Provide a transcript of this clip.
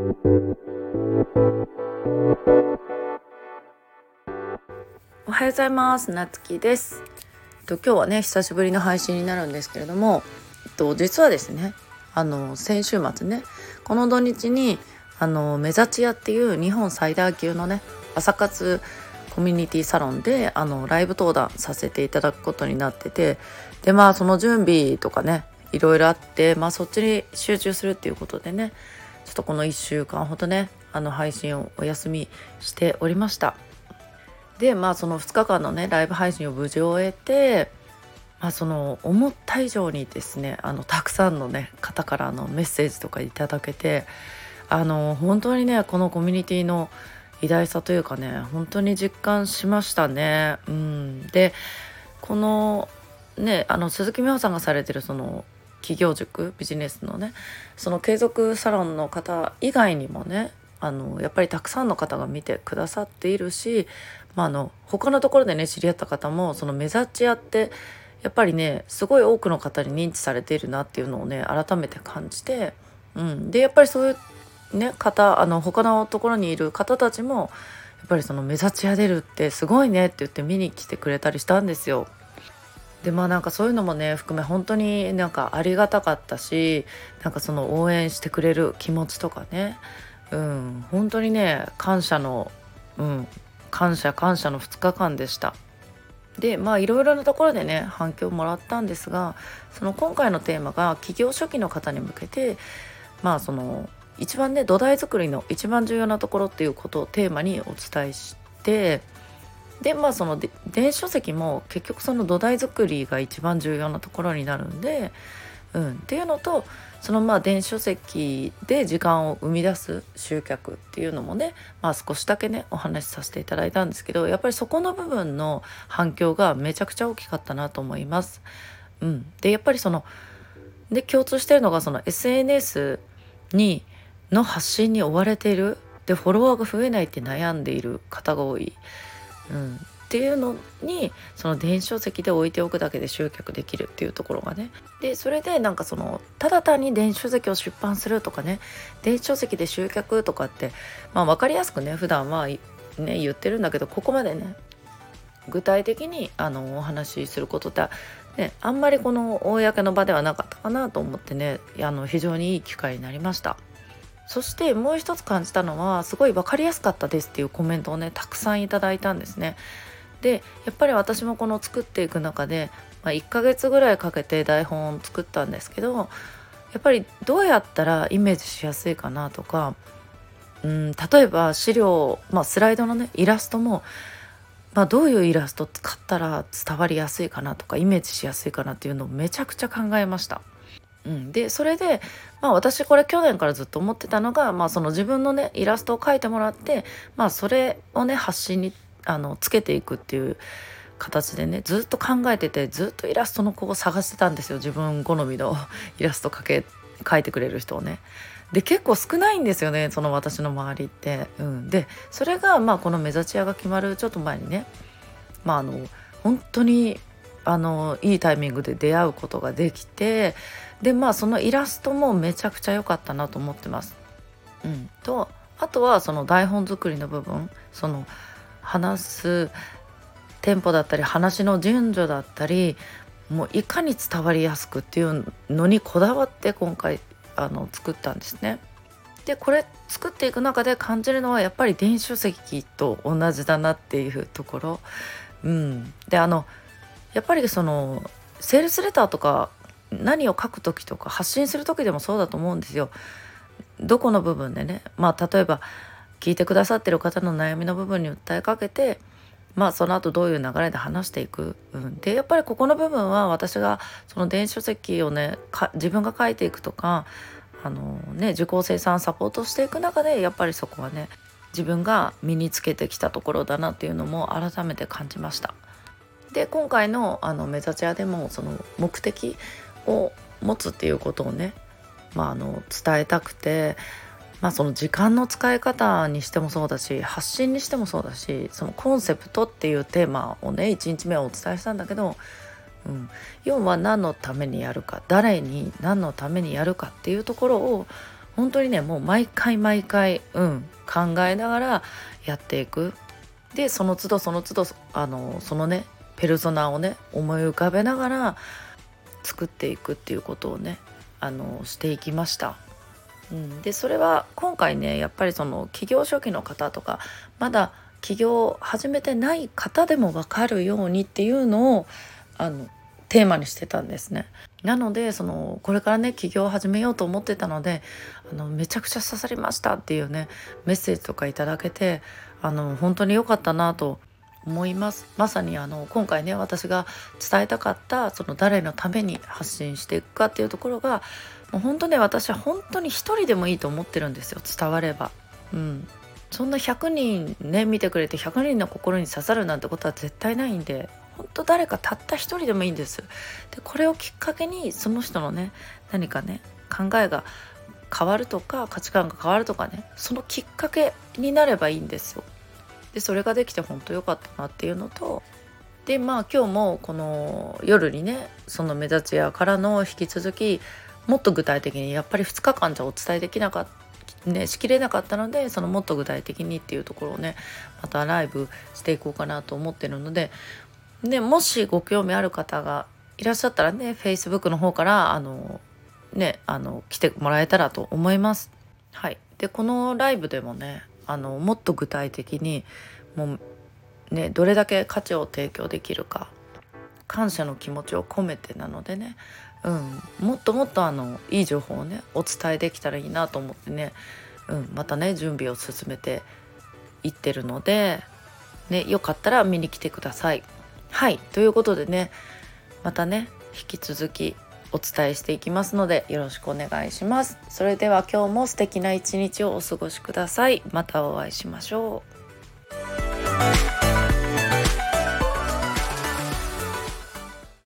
おはようございます。なつきです。と今日はね久しぶりの配信になるんですけれどもと実はですねあの先週末ねこの土日にあの目立ち屋っていう日本最大級のね朝活コミュニティサロンであのライブ登壇させていただくことになっててでまあその準備とかねいろいろあってまあそっちに集中するっていうことでねちょっとこの1週間ほどねあの配信をお休みしておりましたでまあその2日間のねライブ配信を無事終えてまあその思った以上にですねあのたくさんのね方からのメッセージとかいただけてあの本当にねこのコミュニティの偉大さというかね本当に実感しましたね。うん、でこのねあの鈴木美穂さんがされてるその企業塾ビジネスのねその継続サロンの方以外にもねあのやっぱりたくさんの方が見てくださっているし、まあ、あの他のところでね知り合った方もその目立ち合ってやっぱりねすごい多くの方に認知されているなっていうのをね改めて感じて、うん、でやっぱりそういうね方あの他のところにいる方たちもやっぱりその目立ち屋出るってすごいねって言って見に来てくれたりしたんですよ。でまあなんかそういうのもね含め本当になんかありがたかったしなんかその応援してくれる気持ちとかねうん本当にね感謝のうん感謝感謝の2日間でした。でまあいろいろなところでね反響もらったんですがその今回のテーマが企業初期の方に向けてまあその一番ね土台作りの一番重要なところっていうことをテーマにお伝えしてでまあその電子書籍も結局その土台作りが一番重要なところになるんで、うん、っていうのとそのまあ電子書籍で時間を生み出す集客っていうのもね、まあ、少しだけねお話しさせていただいたんですけどやっぱりそこの部分の反響がめちゃくちゃ大きかったなと思います。うん、でやっぱりそので共通してるのがその SNS にの発信に追われている。でフォロワーが増えないって悩んでいる方が多い、うん、っていうのにその電子書籍で置いておくだけで集客できるっていうところがね。でそれでなんかそのただ単に電子書籍を出版するとかね。電子書籍で集客とかってまあ分かりやすくね普段はね言ってるんだけどここまでね具体的にあのお話しすることってね、あんまりこの公の場ではなかったかなと思ってねあの非常にいい機会になりました。そしてもう一つ感じたのはすごい分かりやすかったですっていうコメントをねたくさんいただいたんですね。でやっぱり私もこの作っていく中で、まあ、1ヶ月ぐらいかけて台本を作ったんですけどやっぱりどうやったらイメージしやすいかなとかうん例えば資料、まあ、スライドのねイラストも、まあ、どういうイラスト使ったら伝わりやすいかなとかイメージしやすいかなっていうのをめちゃくちゃ考えました。うん、でそれで、まあ、私これ去年からずっと思ってたのが、まあ、その自分のねイラストを描いてもらって、まあ、それをね発信にあのつけていくっていう形でねずっと考えててずっとイラストの子を探してたんですよ自分好みの イラスト描け描いてくれる人をね。で結構少ないんですよねその私の周りって。うん、でそれがまあこの目立ち屋が決まるちょっと前にねまああの本当にあのいいタイミングで出会うことができてでまあそのイラストもめちゃくちゃ良かったなと思ってます。うん、とあとはその台本作りの部分その話すテンポだったり話の順序だったりもういかに伝わりやすくっていうのにこだわって今回あの作ったんですね。でこれ作っていく中で感じるのはやっぱり電子書籍と同じだなっていうところ。うん、であのやっぱりそのセールスレターとか何を書く時とか発信する時でもそうだと思うんですよ。どこの部分でねまあ例えば聞いてくださってる方の悩みの部分に訴えかけてまあその後どういう流れで話していく、うん、でやっぱりここの部分は私がその電子書籍をね自分が書いていくとかあのね受講生さんサポートしていく中でやっぱりそこはね自分が身につけてきたところだなっていうのも改めて感じました。で今回のあの目立ち屋でもその目的を持つっていうことをね、まあ、あの伝えたくて、まあ、その時間の使い方にしてもそうだし発信にしてもそうだしそのコンセプトっていうテーマをね1日目はお伝えしたんだけど、うん、要は何のためにやるか誰に何のためにやるかっていうところを本当にねもう毎回毎回、うん、考えながらやっていく。でその都度その都度あのそのねペルソナをね思い浮かべながら作っていくっていうことをねあのしていきました。うん、でそれは今回ねやっぱりその企業初期の方とかまだ起業を始めてない方でも分かるようにっていうのをあのテーマにしてたんですね。なのでそのこれからね起業を始めようと思ってたのであのめちゃくちゃ刺さりましたっていうねメッセージとかいただけてあの本当に良かったなと思いますまさにあの今回ね私が伝えたかったその誰のために発信していくかっていうところがもう本当ね私は本当に一人でもいいと思ってるんですよ伝われば。うん、そんな100人ね見てくれて100人の心に刺さるなんてことは絶対ないんで本当誰かたった一人でもいいんです。でこれをきっかけにその人のね何かね考えが変わるとか価値観が変わるとかねそのきっかけになればいいんですよ。でそれができて本当良かったなっていうのとでまあ今日もこの夜にねその目立つやからの引き続きもっと具体的にやっぱり2日間じゃお伝えできなかったね、しきれなかったのでそのもっと具体的にっていうところをねまたライブしていこうかなと思ってるのででもしご興味ある方がいらっしゃったらね Facebook の方からあのねあの来てもらえたらと思います。はい、でこのライブでもねあのもっと具体的にもうねどれだけ価値を提供できるか感謝の気持ちを込めてなのでね、うん、もっともっとあのいい情報をねお伝えできたらいいなと思ってね、うん、またね準備を進めていってるので、ね、よかったら見に来てください。はい。ということでねまたね引き続きお伝えしていきますのでよろしくお願いします。それでは今日も素敵な一日をお過ごしください。またお会いしましょう。